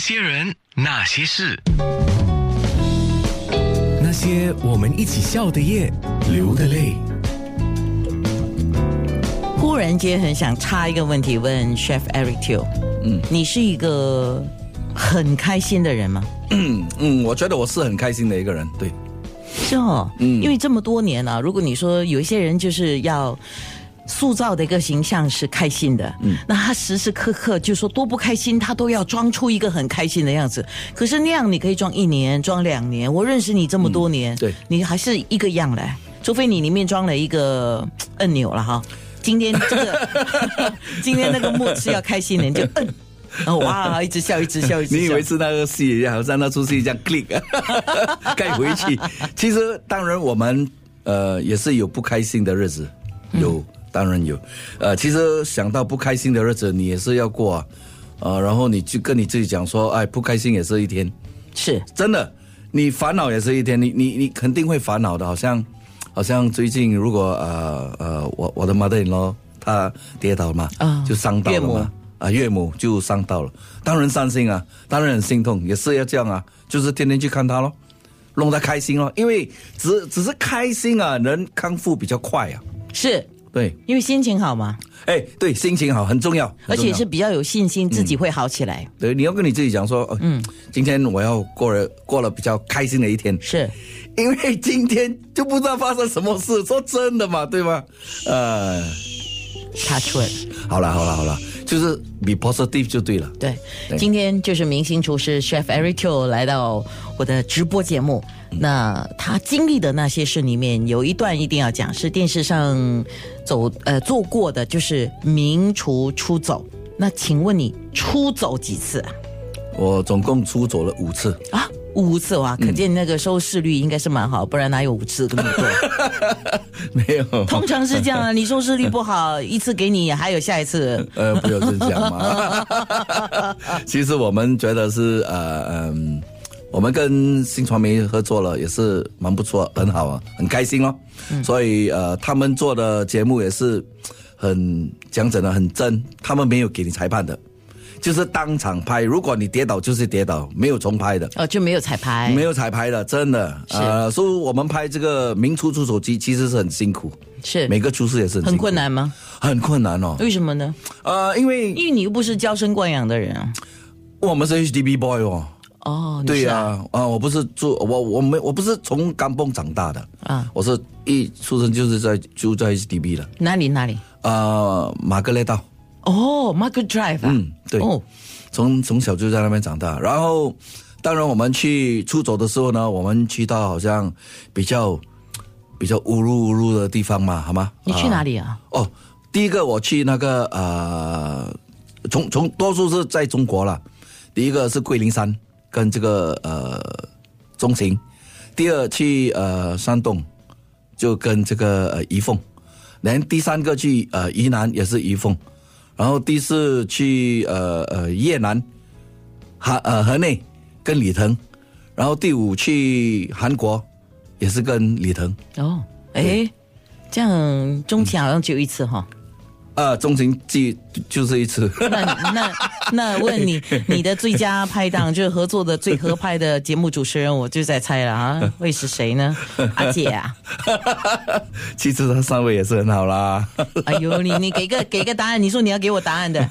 些人，那些事，那些我们一起笑的夜，流的泪。忽然间很想插一个问题问 Chef Eric Teo，嗯，你是一个很开心的人吗？嗯嗯，我觉得我是很开心的一个人，对。是哦，嗯，因为这么多年啊，如果你说有一些人就是要塑造的一个形象是开心的，嗯，那他时时刻刻就说多不开心，他都要装出一个很开心的样子。可是那样你可以装一年，装两年。我认识你这么多年，对，你还是一个样嘞，除非你里面装了一个按钮了哈。今天这个，今天那个幕是要开心的，你就摁。哦哇！一直笑，一直笑，一直笑。你以为是那个戏，好像那出戏这样 click 盖回去？其实当然我们呃也是有不开心的日子，有当然有。呃，其实想到不开心的日子，你也是要过啊。呃，然后你就跟你自己讲说，哎，不开心也是一天，是真的。你烦恼也是一天，你你你肯定会烦恼的。好像好像最近如果呃呃我我的 mother 咯，他跌倒嘛，啊，就伤到了嘛。啊，岳母就伤到了，当然伤心啊，当然很心痛，也是要这样啊，就是天天去看他咯，弄他开心咯，因为只只是开心啊，人康复比较快啊。是，对，因为心情好嘛。哎，对，心情好很重要，而且是比较有信心，自己会好起来。对，你要跟你自己讲说，嗯，今天我要过了过了比较开心的一天，是因为今天就不知道发生什么事，说真的嘛，对吗？呃，他错了。好了，好了，好了。就是 be positive 就对了。对，今天就是明星厨师 Chef Eric Teo 来到我的直播节目。那他经历的那些事里面，有一段一定要讲，是电视上走呃做过的，就是名厨出走。那请问你出走几次啊？我总共出走了五次啊。五次哇，可见那个收视率应该是蛮好，不然哪有五次这么多？没有，通常是这样啊。你收视率不好，一次给你，还有下一次。呃，不要这样嘛。其实我们觉得是呃嗯，我们跟新传媒合作了，也是蛮不错，很好啊，很开心哦。所以呃，他们做的节目也是很讲真的，很真，他们没有给你裁判的。就是当场拍，如果你跌倒就是跌倒，没有重拍的。哦，就没有彩排，没有彩排的，真的。呃，所以我们拍这个名厨出手机其实是很辛苦，是每个厨师也是很困难吗？很困难哦。为什么呢？呃，因为因为你又不是娇生惯养的人啊。我们是 HDB boy 哦。哦，对呀，啊，我不是住我我没我不是从甘蹦长大的啊，我是一出生就是在住在 HDB 的。哪里哪里？呃，马格列道。哦，Market Drive。嗯，对。哦，从从小就在那边长大，然后当然我们去出走的时候呢，我们去到好像比较比较乌噜乌噜的地方嘛，好吗？你去哪里啊？哦，第一个我去那个呃，从从多数是在中国了。第一个是桂林山跟这个呃中情，第二去呃山洞就跟这个呃宜凤，连第三个去呃宜南也是宜凤。然后第四去呃呃越南，河呃河内跟李腾，然后第五去韩国，也是跟李腾。哦，哎，这样中期好像只有一次哈。啊，中情记就这一次。那那那问你，你的最佳拍档就是合作的最合拍的节目主持人，我就在猜了啊，会是谁呢？阿姐啊。其实他三位也是很好啦。哎呦，你你给个给个答案，你说你要给我答案的，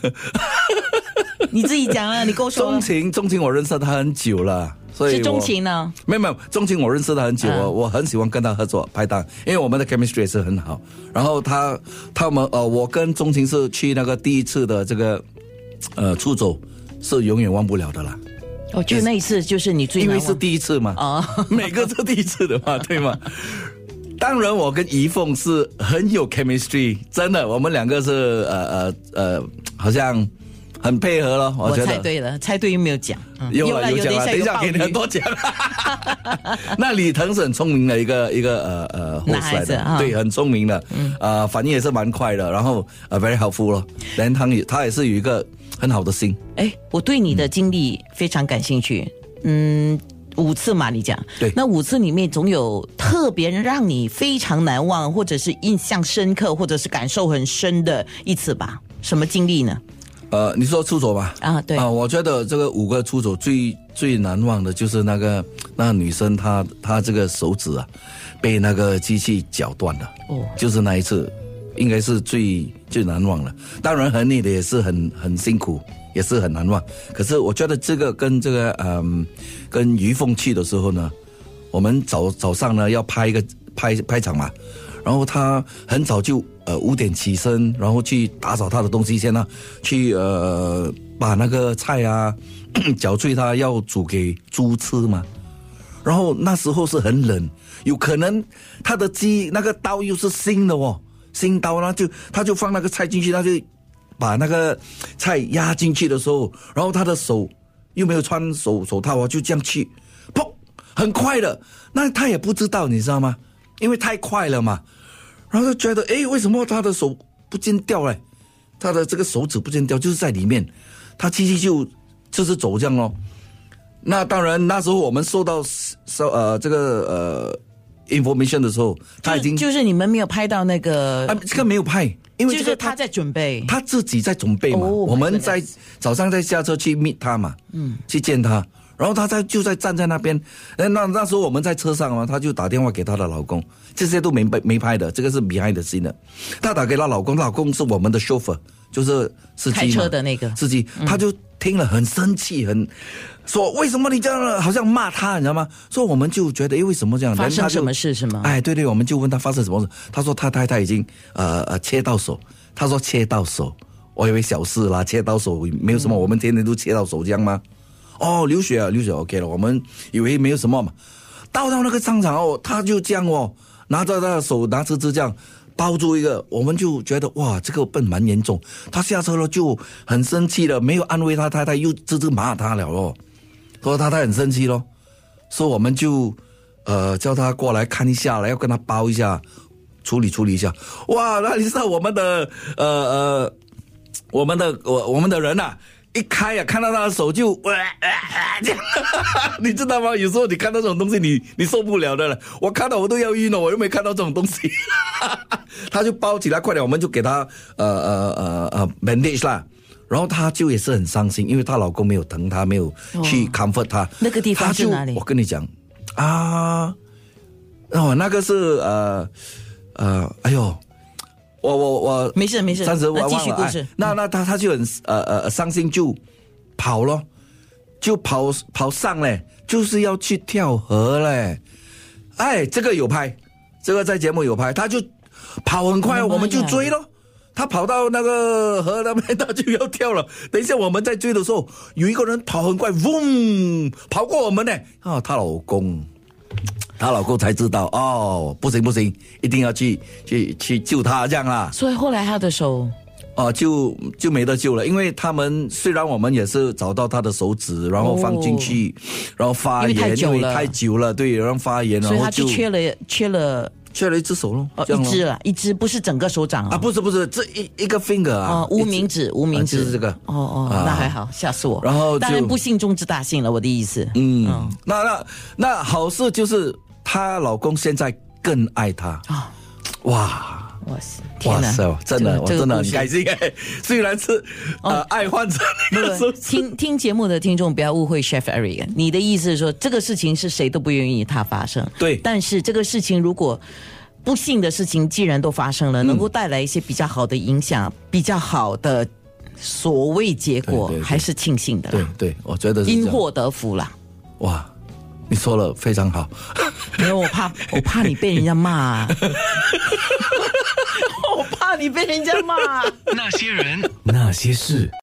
你自己讲了，你跟我说。钟情，钟情，我认识他很久了。是钟情呢？没有没有，钟情我认识他很久，我我很喜欢跟他合作拍档，因为我们的 chemistry 也是很好。然后他他们呃，我跟钟情是去那个第一次的这个呃出走，是永远忘不了的啦。哦，就那一次就是你最因为是第一次嘛啊，每个都第一次的嘛，对吗？当然，我跟怡凤是很有 chemistry，真的，我们两个是呃呃呃，好像。很配合了，我猜对了，猜对又没有讲，有了有奖了，等一下给你很多奖。那李腾是很聪明的一个一个呃呃男孩子，对，很聪明的，啊，反应也是蛮快的，然后呃 very helpful 咯，然后他也他也是有一个很好的心。哎，我对你的经历非常感兴趣，嗯，五次嘛，你讲，对，那五次里面总有特别让你非常难忘，或者是印象深刻，或者是感受很深的一次吧？什么经历呢？呃，你说出走吧？啊，对，啊，我觉得这个五个出走最最难忘的就是那个那个女生她她这个手指啊被那个机器绞断了，哦就是那一次，应该是最最难忘了。当然和你的也是很很辛苦，也是很难忘。可是我觉得这个跟这个嗯跟于凤去的时候呢，我们早早上呢要拍一个拍拍场嘛，然后他很早就呃五点起身，然后去打扫他的东西先呢，去呃把那个菜啊 搅碎，他要煮给猪吃嘛。然后那时候是很冷，有可能他的鸡那个刀又是新的哦，新刀呢就他就放那个菜进去，他就把那个菜压进去的时候，然后他的手又没有穿手手套啊，就这样去，砰，很快的，那他也不知道，你知道吗？因为太快了嘛，然后就觉得，诶，为什么他的手不见掉嘞？他的这个手指不见掉，就是在里面，他机器就就是走这样咯。那当然，那时候我们收到收呃这个呃 information 的时候，他已经就就是你们没有拍到那个，啊这个没有拍，因为这个就是他在准备，他自己在准备嘛，哦我们在早上在下车去 meet 他嘛，嗯，去见他，然后他在就在站在那边，哎，那那时候我们在车上嘛，他就打电话给她的老公，这些都没拍没拍的，这个是 behind the scene 的，他打给她老公，她老公是我们的 chauffeur，就是司机嘛开车的那个。司机，他就听了很生气，很说为什么你这样，好像骂他，你知道吗？说我们就觉得，哎，为什么这样？发生什么事是吗？哎，对对，我们就问他发生什么事，他说他太太已经呃呃切到手，他说切到手，我以为小事啦，切到手没有什么，我们天天都切到手这样吗？哦，流血啊，流血 OK 了，我们以为没有什么嘛，到到那个商场哦，他就这样哦，拿着他的手拿着支这样。包住一个，我们就觉得哇，这个笨蛮严重。他下车了就很生气了，没有安慰他太太，又直直骂他了咯。说他太太很生气咯，说我们就呃叫他过来看一下了，要跟他包一下，处理处理一下。哇，那你知道我们的呃呃我们的我我们的人呐、一开呀、看到他的手就 你知道吗？有时候你看到这种东西，你你受不了的了。我看到我都要晕了，我又没看到这种东西，他就包起来，快点，我们就给他呃呃呃呃 bandage 啦。然后她就也是很伤心，因为她老公没有疼她，没有去 comfort 她。那个地方她就是哪里我跟你讲啊，哦，那个是呃呃，哎呦，我我我没事没事暂时我那继续故事那那他他就很呃呃伤心，就跑咯，就跑跑上嘞，就是要去跳河嘞。哎，这个有拍，这个在节目有拍，他就跑很快，我们就追咯。他跑到那个河那边，他就要跳了。等一下我们在追的时候，有一个人跑很快，嗡，跑过我们呢。啊，她老公，她老公才知道哦，不行不行，一定要去去去救她这样啦。所以后来她的手？哦，就就没得救了，因为他们虽然我们也是找到他的手指，然后放进去，然后发炎，因为太久了，对，然后发炎，所以他然后就就缺了缺了。缺了一只手咯，哦一只了，一只不是整个手掌啊，哦。不是不是，这一一个 finger 啊哦，，无名指，无名啊指就是这个。哦哦，啊。那还好，吓死我。然后就当然不幸中之大幸了，我的意思。嗯，那那那好事就是她老公现在更爱她。啊，哇。哇塞，真的，我真的很开心。哎！虽然是呃爱患者那个不不，手指，听听节目的听众不要误会 Chef Eric，你的意思是说这个事情是谁都不愿意它发生，对。但是这个事情如果不幸的事情既然都发生了，能够带来一些比较好的影响，比较好的所谓结果，还是庆幸的啦，对对，我觉得是因祸得福啦。哇，你说了非常好。因为我怕，我怕你被人家骂、啊，我怕你被人家骂、啊。那些人，那些事。